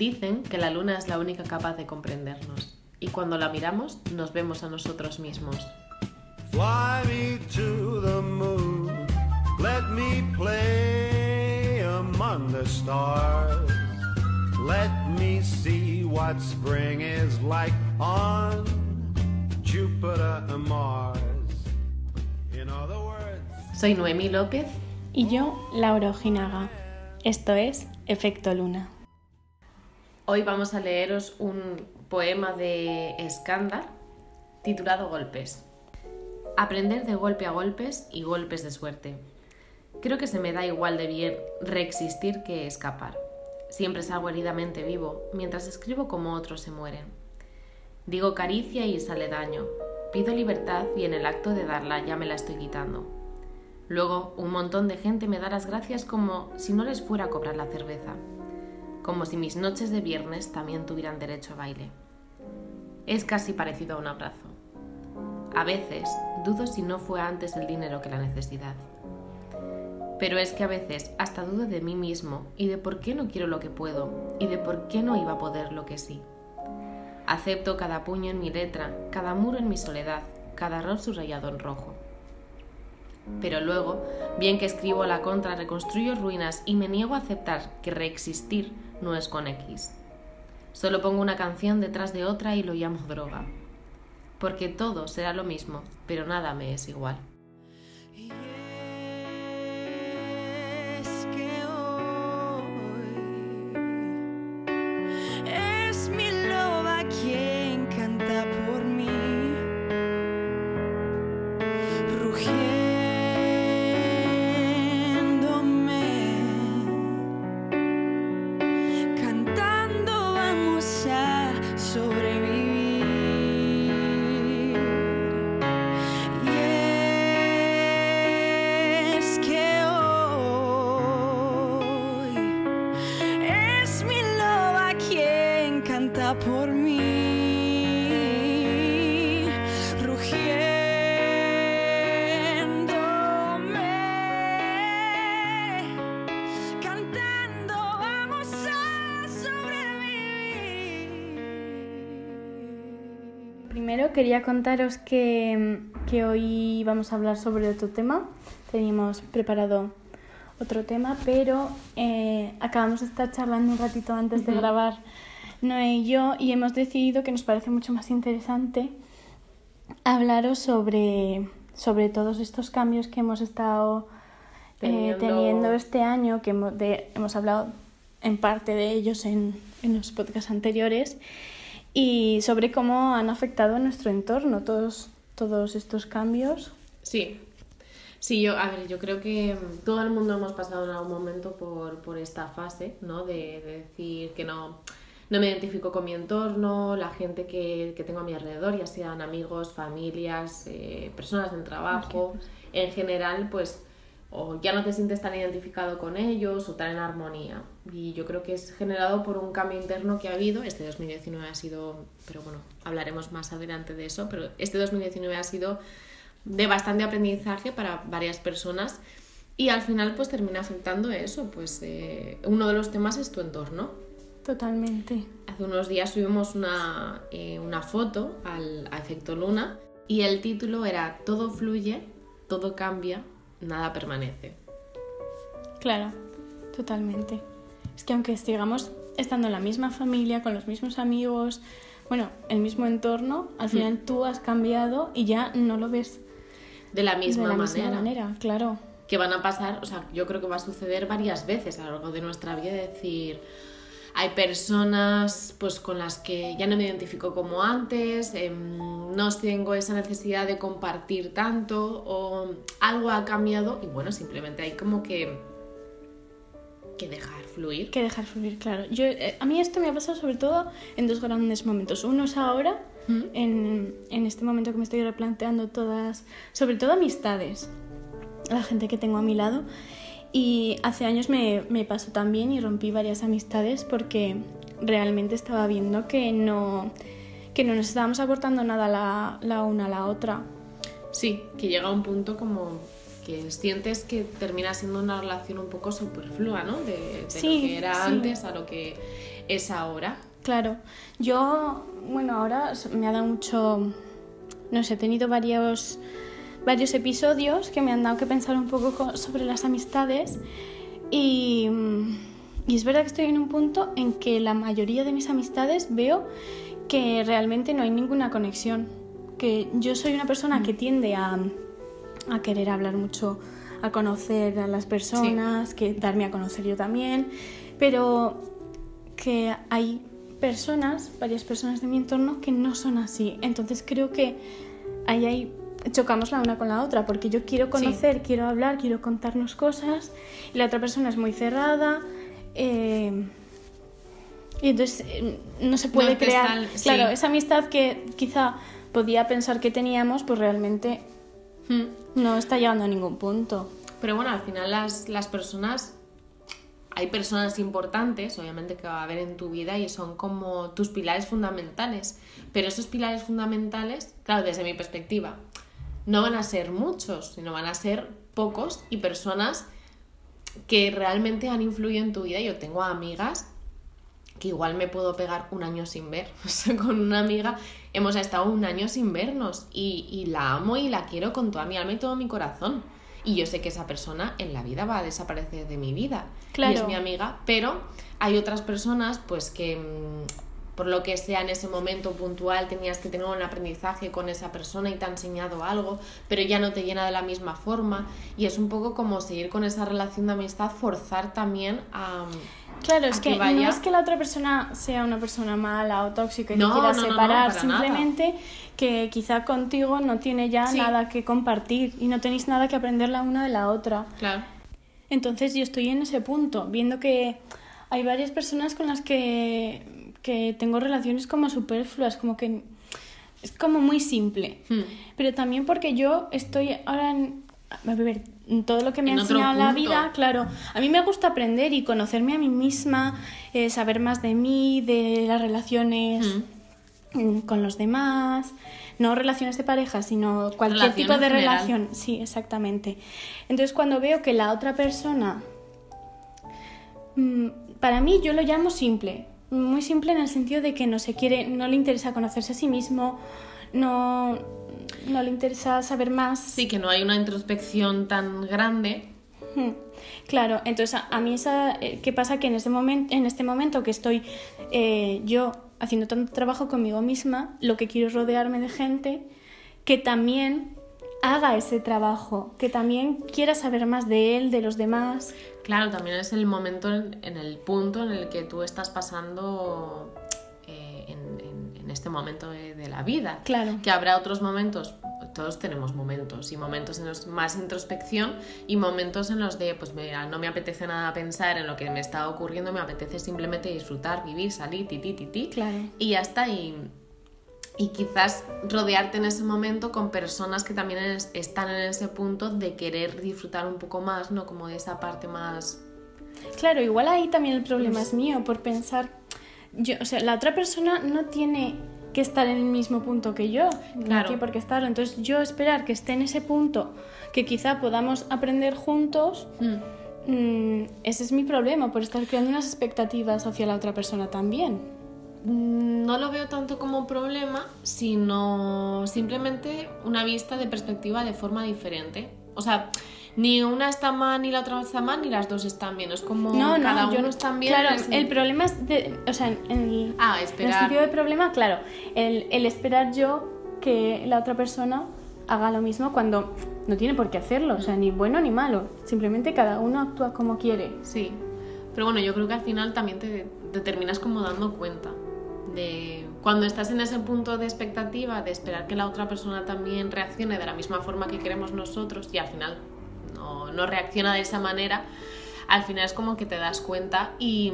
Dicen que la luna es la única capaz de comprendernos y cuando la miramos nos vemos a nosotros mismos. Fly me to the moon. Let me play among the stars. Let me see what spring is like on Jupiter and Mars. In other words, Soy Noemí López Y yo, Laura Ojinaga. Esto es Efecto Luna. Hoy vamos a leeros un poema de Escándar titulado Golpes. Aprender de golpe a golpes y golpes de suerte. Creo que se me da igual de bien reexistir que escapar. Siempre salgo heridamente vivo, mientras escribo como otros se mueren. Digo caricia y sale daño. Pido libertad y en el acto de darla ya me la estoy quitando. Luego un montón de gente me da las gracias como si no les fuera a cobrar la cerveza como si mis noches de viernes también tuvieran derecho a baile. Es casi parecido a un abrazo. A veces dudo si no fue antes el dinero que la necesidad. Pero es que a veces hasta dudo de mí mismo y de por qué no quiero lo que puedo y de por qué no iba a poder lo que sí. Acepto cada puño en mi letra, cada muro en mi soledad, cada error subrayado en rojo. Pero luego, bien que escribo a la contra, reconstruyo ruinas y me niego a aceptar que reexistir no es con X. Solo pongo una canción detrás de otra y lo llamo droga. Porque todo será lo mismo, pero nada me es igual. Primero quería contaros que, que hoy vamos a hablar sobre otro tema. Teníamos preparado otro tema, pero eh, acabamos de estar charlando un ratito antes de grabar Noé y yo y hemos decidido que nos parece mucho más interesante hablaros sobre, sobre todos estos cambios que hemos estado eh, Teniendo- teniendo este año, que hemos, de- hemos hablado en parte de ellos en, en los podcasts anteriores, y sobre cómo han afectado a nuestro entorno todos, todos estos cambios. Sí, sí, yo, a ver, yo creo que mm, todo el mundo hemos pasado en algún momento por, por esta fase, ¿no? De, de decir que no, no me identifico con mi entorno, la gente que, que tengo a mi alrededor, ya sean amigos, familias, eh, personas del trabajo, en general, pues o ya no te sientes tan identificado con ellos o tan en armonía. Y yo creo que es generado por un cambio interno que ha habido. Este 2019 ha sido, pero bueno, hablaremos más adelante de eso, pero este 2019 ha sido de bastante aprendizaje para varias personas y al final pues termina afectando eso, pues eh, uno de los temas es tu entorno. Totalmente. Hace unos días subimos una, eh, una foto al, a Efecto Luna y el título era Todo fluye, todo cambia, nada permanece. Claro, totalmente. Es que aunque sigamos estando en la misma familia, con los mismos amigos, bueno, el mismo entorno, al final tú has cambiado y ya no lo ves De la misma, de la manera, misma manera, claro. que van a pasar, o sea, yo creo que va a suceder varias veces a lo largo de nuestra vida, decir, hay personas pues con las que ya no me identifico como antes, em, no tengo esa necesidad de compartir tanto o algo ha cambiado y bueno, simplemente hay como que que dejar fluir. Que dejar fluir, claro. Yo, eh, a mí esto me ha pasado sobre todo en dos grandes momentos. Uno es ahora, ¿Mm? en, en este momento que me estoy replanteando todas, sobre todo amistades, la gente que tengo a mi lado. Y hace años me, me pasó también y rompí varias amistades porque realmente estaba viendo que no, que no nos estábamos aportando nada la, la una a la otra. Sí, que llega un punto como que sientes que termina siendo una relación un poco superflua, ¿no? De, de Sí, lo que era sí. antes a lo que es ahora. Claro, yo, bueno, ahora me ha dado mucho, no sé, he tenido varios, varios episodios que me han dado que pensar un poco co- sobre las amistades. Y, mm, y es verdad que estoy en un punto en que la mayoría de mis amistades veo que realmente no hay ninguna conexión, que yo soy una persona que tiende a, a querer hablar mucho, a conocer a las personas, que darme a conocer yo también, pero que hay personas, varias personas de mi entorno que no son así. Entonces creo que ahí hay chocamos la una con la otra, porque yo quiero conocer, quiero hablar, quiero contarnos cosas, y la otra persona es muy cerrada. eh, y entonces eh, no se puede te crear. sal- sí. Claro, esa amistad que quizá podía pensar que teníamos, pues realmente Hmm. no está llegando a ningún punto. Pero bueno, al final las, las personas, hay personas importantes, obviamente que va a haber en tu vida y son como tus pilares fundamentales. Pero esos pilares fundamentales, claro, desde mi perspectiva, no van a ser muchos, sino van a ser pocos y personas que realmente han influido en tu vida. Yo tengo amigas que igual me puedo pegar un año sin ver. O sea, con una amiga hemos estado un año sin vernos y, y la amo y la quiero con toda mi alma y todo mi corazón. Y yo sé que esa persona en la vida va a desaparecer de mi vida. Claro. Y es mi amiga, pero hay otras personas pues que mm, por lo que sea en ese momento puntual tenías que tener un aprendizaje con esa persona y te ha enseñado algo, pero ya no te llena de la misma forma. Y es un poco como seguir con esa relación de amistad, forzar también a... Claro, a es que, vaya- no es que la otra persona sea una persona mala o tóxica y No, te quiera no, no, no, separar, nada. simplemente que quizá contigo no tiene ya Sí. nada que compartir y no tenéis nada que aprender la una de la otra. Claro. Entonces yo estoy en ese punto, viendo que hay varias personas con las que, que tengo relaciones como superfluas, como que es como muy simple. Hmm. Pero también porque yo estoy ahora en, a ver, todo lo que me En ha enseñado la vida, claro, a mí me gusta aprender y conocerme a mí misma, eh, saber más de mí, de las relaciones Hmm. mm, con los demás, no relaciones de pareja, sino cualquier Relación tipo de general. relación. Sí, exactamente. Entonces cuando veo que la otra persona, mm, para mí yo lo llamo simple, muy simple en el sentido de que no se quiere, no le interesa conocerse a sí mismo, no, no le interesa saber más. Sí, que no hay una introspección tan grande. Claro, entonces a, a mí esa, eh, ¿qué pasa? Que en este momento, en este momento que estoy eh, yo haciendo tanto trabajo conmigo misma, lo que quiero es rodearme de gente que también haga ese trabajo, que también quiera saber más de él, de los demás. Claro, también es el momento, en, el punto en el que tú estás pasando eh, en, en- en este momento de, de la vida. Claro. Que habrá otros momentos, todos tenemos momentos, y momentos en los más introspección y momentos en los de, pues mira, no me apetece nada pensar en lo que me está ocurriendo, me apetece simplemente disfrutar, vivir, salir, ti, ti, ti, ti. Claro. Y ya está, y, y quizás rodearte en ese momento con personas que también es- están en ese punto de querer disfrutar un poco más, ¿no? Como de esa parte más... Claro, igual ahí también el problema es mío por pensar, yo, o sea, la otra persona no tiene que estar en el mismo punto que yo, no Claro. tiene por qué estarlo. Entonces yo esperar que esté en ese punto, que quizá podamos aprender juntos, mm, ese es mi problema, por estar creando unas expectativas hacia la otra persona también. No lo veo tanto como problema, sino simplemente una vista de perspectiva de forma diferente. O sea, ni una está mal, ni la otra está mal, ni las dos están bien. Es como No, no, cada uno no- está bien. Claro, el problema es, de, o sea, en, en- Ah, en el esperar. sentido de problema, claro, el, el esperar yo que la otra persona haga lo mismo cuando no tiene por qué hacerlo, o sea, ni bueno ni malo, simplemente cada uno actúa como quiere. Sí, pero bueno, yo creo que al final también te, te terminas como dando cuenta de cuando estás en ese punto de expectativa, de esperar que la otra persona también reaccione de la misma forma que queremos nosotros y al final no, no reacciona de esa manera, al final es como que te das cuenta y,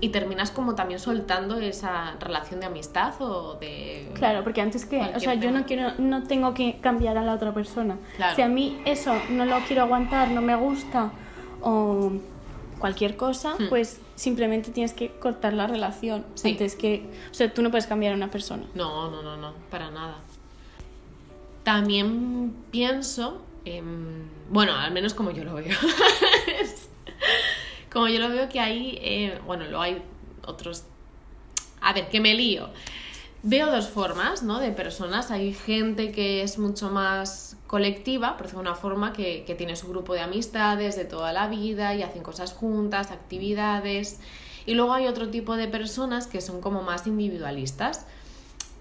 y terminas como también soltando esa relación de amistad o de... Claro, porque antes que, o sea, yo tema. no quiero, no tengo que cambiar a la otra persona. Claro. Si a mí eso no lo quiero aguantar, no me gusta o cualquier cosa, Hmm. pues simplemente tienes que cortar la relación Sí. antes que, o sea, tú no puedes cambiar a una persona. No, no, no, no, para nada. También pienso, em, bueno, al menos como yo lo veo. como yo lo veo que hay, eh, bueno, lo hay otros... A ver, que me lío. Veo dos formas, ¿no? De personas. Hay gente que es mucho más colectiva, por decirlo de una forma, que, que tiene su grupo de amistades de toda la vida y hacen cosas juntas, actividades. Y luego hay otro tipo de personas que son como más individualistas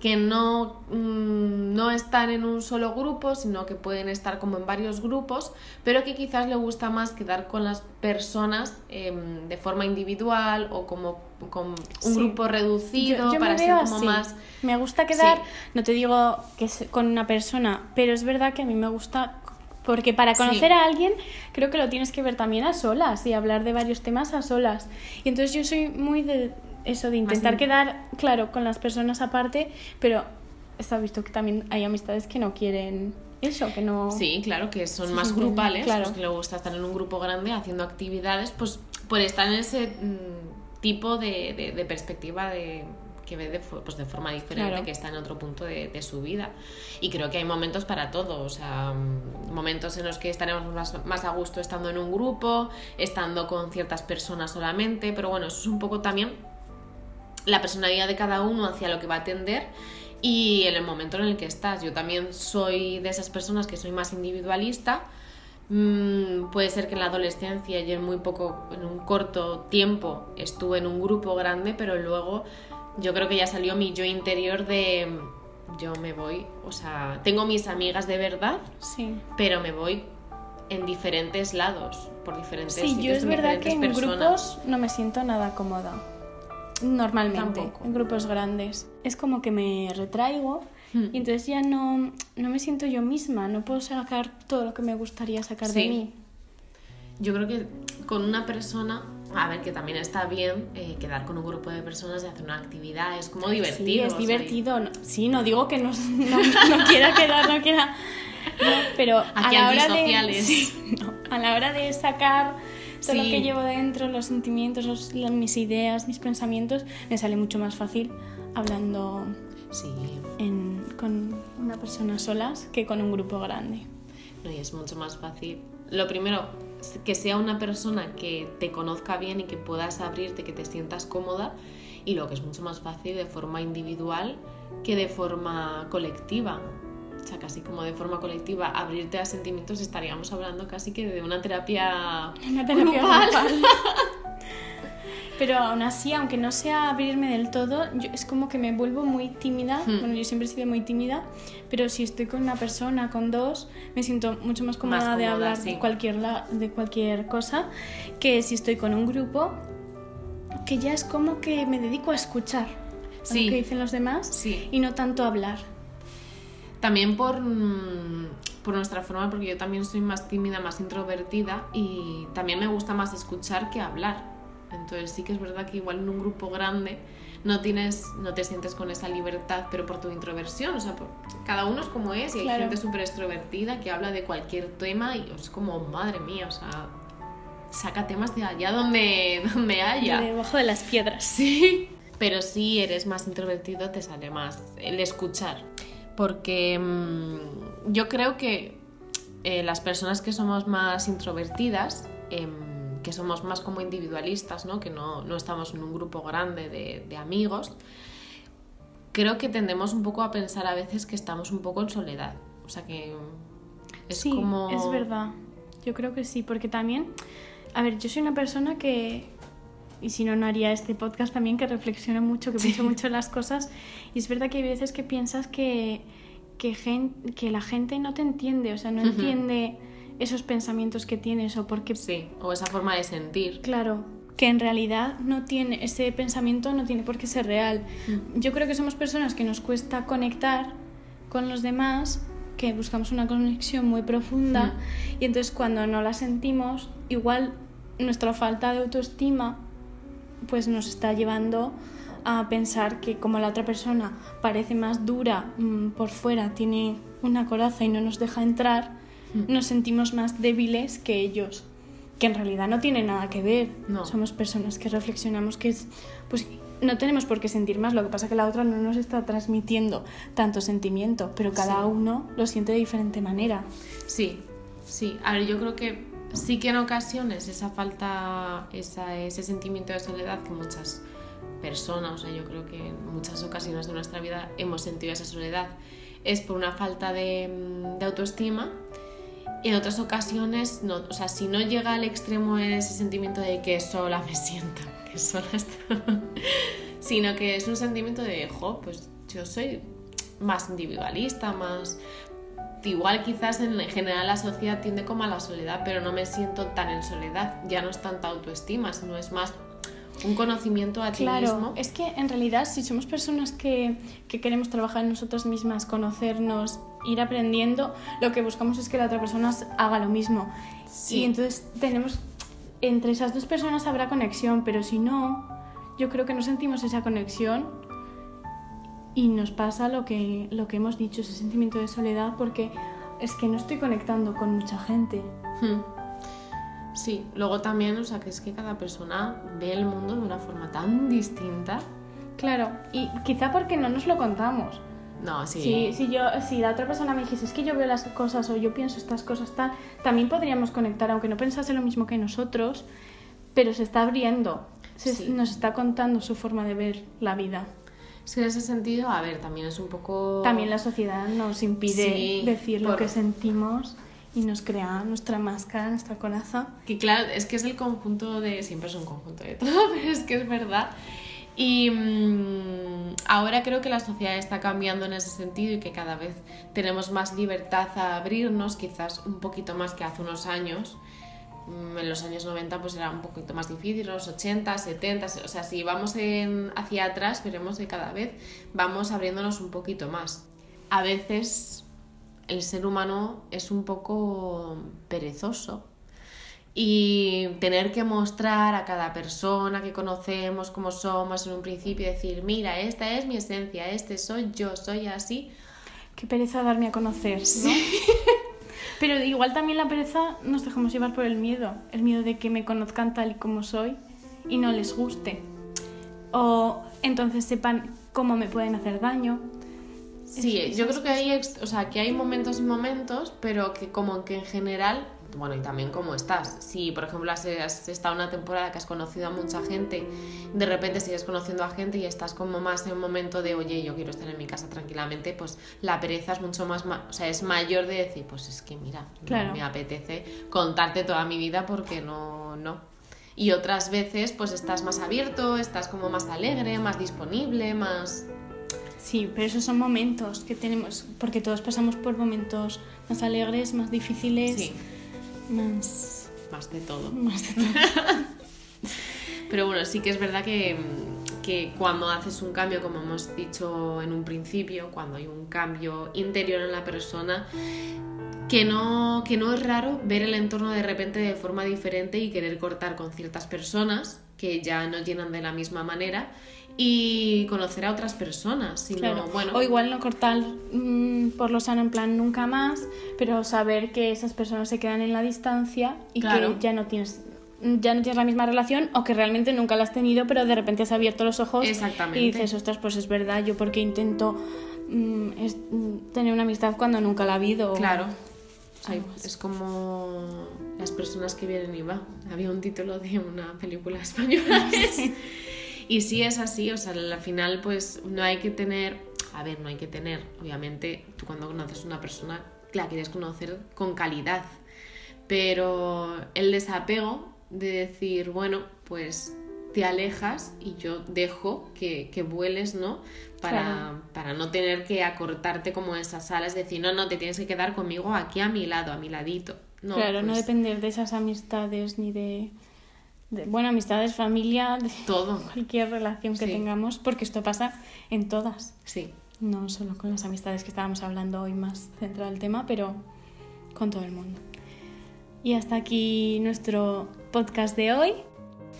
que no, mm, no están en un solo grupo, sino que pueden estar como en varios grupos, pero que quizás le gusta más quedar con las personas em, de forma individual o como con un Sí. grupo reducido Yo- yo para me ser como así. más... Me gusta quedar, Sí. no te digo que es con una persona, pero es verdad que a mí me gusta porque para Sí. conocer a alguien creo que lo tienes que ver también a solas y hablar de varios temas a solas. Y entonces yo soy muy de eso de intentar in- quedar, claro, con las personas aparte, pero está visto que también hay amistades que no quieren eso, que no Sí, claro, que son Sí, más sí, grupales, claro. pues que le gusta estar en un grupo grande haciendo actividades, pues por estar en ese mm, tipo de, de- de perspectiva de que ve de, pues de forma diferente, Claro. que está en otro punto de, de su vida. Y creo que hay momentos para todo, o sea, mm, momentos en los que estaremos más, más a gusto estando en un grupo, estando con ciertas personas solamente, pero bueno, eso es un poco también la personalidad de cada uno hacia lo que va a atender y en el momento en el que estás. Yo también soy de esas personas que soy más individualista. Mm, puede ser que en la adolescencia y en muy poco, en un corto tiempo estuve en un grupo grande, pero luego yo creo que ya salió mi yo interior de yo me voy, o sea, tengo mis amigas de verdad, Sí. pero me voy en diferentes lados, por diferentes Sí, yo sitios, es con verdad que en personas. grupos no me siento nada cómoda. Normalmente, Tampoco. en grupos grandes. Es como que me retraigo Hmm. y entonces ya no, no me siento yo misma, no puedo sacar todo lo que me gustaría sacar de mí. Yo creo que con una persona, a ver, que también está bien eh, quedar con un grupo de personas y hacer una actividad, es como divertido. Sí, es divertido. No- sí, no digo que no, no, no quiera quedar, no quiera. Pero a la hora de. sí, a la hora de sacar todo lo Sí. que llevo dentro, los sentimientos, los- mis ideas, mis pensamientos, me sale mucho más fácil hablando Sí, en- con una persona solas que con un grupo grande. no, y es mucho más fácil. Lo primero, que sea una persona que te conozca bien y que puedas abrirte, que te sientas cómoda. Y lo que es mucho más fácil de forma individual que de forma colectiva. O sea, casi como de forma colectiva, abrirte a sentimientos, estaríamos hablando casi que de una terapia, Una terapia grupal. grupal. Pero aún así, aunque no sea abrirme del todo, yo, es como que me vuelvo muy tímida. Hmm. Bueno, yo siempre he sido muy tímida, pero si estoy con una persona, con dos, me siento mucho más cómoda, Más de cómoda, hablar sí. de, cualquier la- de cualquier cosa que si estoy con un grupo, que ya es como que me dedico a escuchar Sí. lo que dicen los demás Sí. y no tanto a hablar. También por, mm, por nuestra forma, porque yo también soy más tímida, más introvertida y también me gusta más escuchar que hablar. Entonces sí que es verdad que igual en un grupo grande no tienes, no te sientes con esa libertad, pero por tu introversión, o sea, por- cada uno es como es y hay Claro. gente súper extrovertida que habla de cualquier tema y es como, madre mía, o sea, saca temas de allá donde, donde haya. De debajo de las piedras. Sí. Pero si eres más introvertido te sale más el escuchar. Porque mm, yo creo que eh, las personas que somos más introvertidas, em, que somos más como individualistas, ¿no? que no, no estamos en un grupo grande de, de amigos, creo que tendemos un poco a pensar a veces que estamos un poco en soledad. O sea que es sí, como... es verdad. Yo creo que sí, porque también, a ver, yo soy una persona que, y si no, no haría este podcast también, que reflexiona mucho, que pienso mucho en las cosas, y es verdad que hay veces que piensas que, que, que la gente no te entiende, o sea, no Ujú. entiende esos pensamientos que tienes o porque, Sí, o esa forma de sentir. claro, que en realidad no tiene, ese pensamiento no tiene por qué ser real. Yo creo que somos personas que nos cuesta conectar con los demás, que buscamos una conexión muy profunda y entonces cuando no la sentimos, igual nuestra falta de autoestima pues nos está llevando a pensar que como la otra persona parece más dura mm, por fuera, tiene una coraza y no nos deja entrar, nos sentimos más débiles que ellos, que en realidad no tiene nada que ver. No. Somos personas que reflexionamos que es, pues no tenemos por qué sentir más, lo que pasa es que la otra no nos está transmitiendo tanto sentimiento, pero cada Sí. uno lo siente de diferente manera. Sí, sí. A ver, yo creo que sí que en ocasiones esa falta, ese sentimiento de soledad que muchas persona, o sea, yo creo que en muchas ocasiones de nuestra vida hemos sentido esa soledad, es por una falta de, mm, autoestima. En otras ocasiones, no, o sea, si no llega al extremo ese sentimiento de que sola me siento, que sola estoy, sino que es un sentimiento de, jo, pues yo soy más individualista, más... Igual quizás en general la sociedad tiende como a la soledad, pero no me siento tan en soledad. Ya no es tanta autoestima, sino es más un conocimiento a ti Claro, mismo. es que en realidad si somos personas que, que queremos trabajar en nosotras mismas, conocernos, ir aprendiendo, lo que buscamos es que la otra persona haga lo mismo. Sí. Y entonces tenemos, entre esas dos personas habrá conexión, pero si no, yo creo que no sentimos esa conexión y nos pasa lo que, lo que hemos dicho, ese sentimiento de soledad, porque es que no estoy conectando con mucha gente. Hmm. Sí, luego también, o sea, que es que cada persona ve el mundo de una forma tan distinta. Claro, y quizá porque no nos lo contamos. No, sí. Si, si, yo, si la otra persona me dijese, es que yo veo las cosas o yo pienso estas cosas tal, también podríamos conectar, aunque no pensase lo mismo que nosotros, pero se está abriendo, se- Sí. nos está contando su forma de ver la vida. Es que en ese sentido, a ver, también es un poco... También la sociedad nos impide Sí, decir lo por- que sentimos y nos crea nuestra máscara, nuestra coraza. Que claro, es que es el conjunto de... Siempre es un conjunto de todo, pero es que es verdad. Y mm, ahora creo que la sociedad está cambiando en ese sentido y que cada vez tenemos más libertad a abrirnos, quizás un poquito más que hace unos años. Mm, En los años 90 pues era un poquito más difícil, los 80, 70, o sea, si vamos en- hacia atrás veremos que cada vez vamos abriéndonos un poquito más. A veces el ser humano es un poco perezoso y tener que mostrar a cada persona que conocemos cómo somos en un principio, decir, mira, esta es mi esencia, este soy yo, soy así. Qué pereza darme a conocer, ¿no? Pero igual también la pereza nos dejamos llevar por el miedo, el miedo de que me conozcan tal y como soy y no les guste. O entonces sepan cómo me pueden hacer daño. Sí, yo creo que hay, o sea, que hay momentos y momentos, pero que como que en general, bueno, y también cómo estás. Si, por ejemplo, has, has estado una temporada que has conocido a mucha gente, de repente sigues conociendo a gente y estás como más en un momento de, oye, yo quiero estar en mi casa tranquilamente, pues la pereza es mucho más, ma- o sea, es mayor de decir, pues es que mira, no Claro. me apetece contarte toda mi vida porque no, no. Y otras veces, pues estás más abierto, estás como más alegre, más disponible, más... Sí, pero esos son momentos que tenemos, porque todos pasamos por momentos más alegres, más difíciles, Sí, más, más de todo. más de todo. Pero bueno, sí que es verdad que, que cuando haces un cambio, como hemos dicho en un principio, cuando hay un cambio interior en la persona, que no, que no es raro ver el entorno de repente de forma diferente y querer cortar con ciertas personas que ya no llenan de la misma manera y conocer a otras personas. Sino, Claro. bueno, O igual no cortar mm, por lo sano en plan nunca más, pero saber que esas personas se quedan en la distancia y Claro. que ya no tienes ya no tienes la misma relación o que realmente nunca la has tenido, pero de repente has abierto los ojos Exactamente. y dices, ostras, pues es verdad, yo porque intento mm, es- mm, tener una amistad cuando nunca la ha habido. Claro. Así. es como las personas que vienen y van. Había un título de una película española. y sí es así, o sea, al final pues no hay que tener, a ver, no hay que tener, obviamente tú cuando conoces a una persona la quieres conocer con calidad, pero el desapego de decir, bueno, pues te alejas y yo dejo que, que vueles, ¿no? Para, Claro. para no tener que acortarte como esas alas, decir, no, no, te tienes que quedar conmigo aquí a mi lado, a mi ladito. No, claro, no pues, depender de esas amistades ni de, de bueno, amistades, familia, de Todo, cualquier relación que Sí. tengamos, porque esto pasa en todas. sí. No solo con las amistades que estábamos hablando hoy más centrado el tema, pero con todo el mundo. Y hasta aquí nuestro podcast de hoy.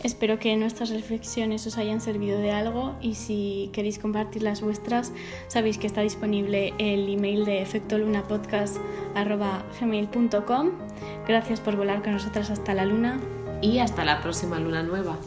Espero que nuestras reflexiones os hayan servido de algo y si queréis compartir las vuestras, sabéis que está disponible el email de efectolunapodcast.gmail.com Gracias por volar con nosotras hasta la luna. Y hasta la próxima luna nueva.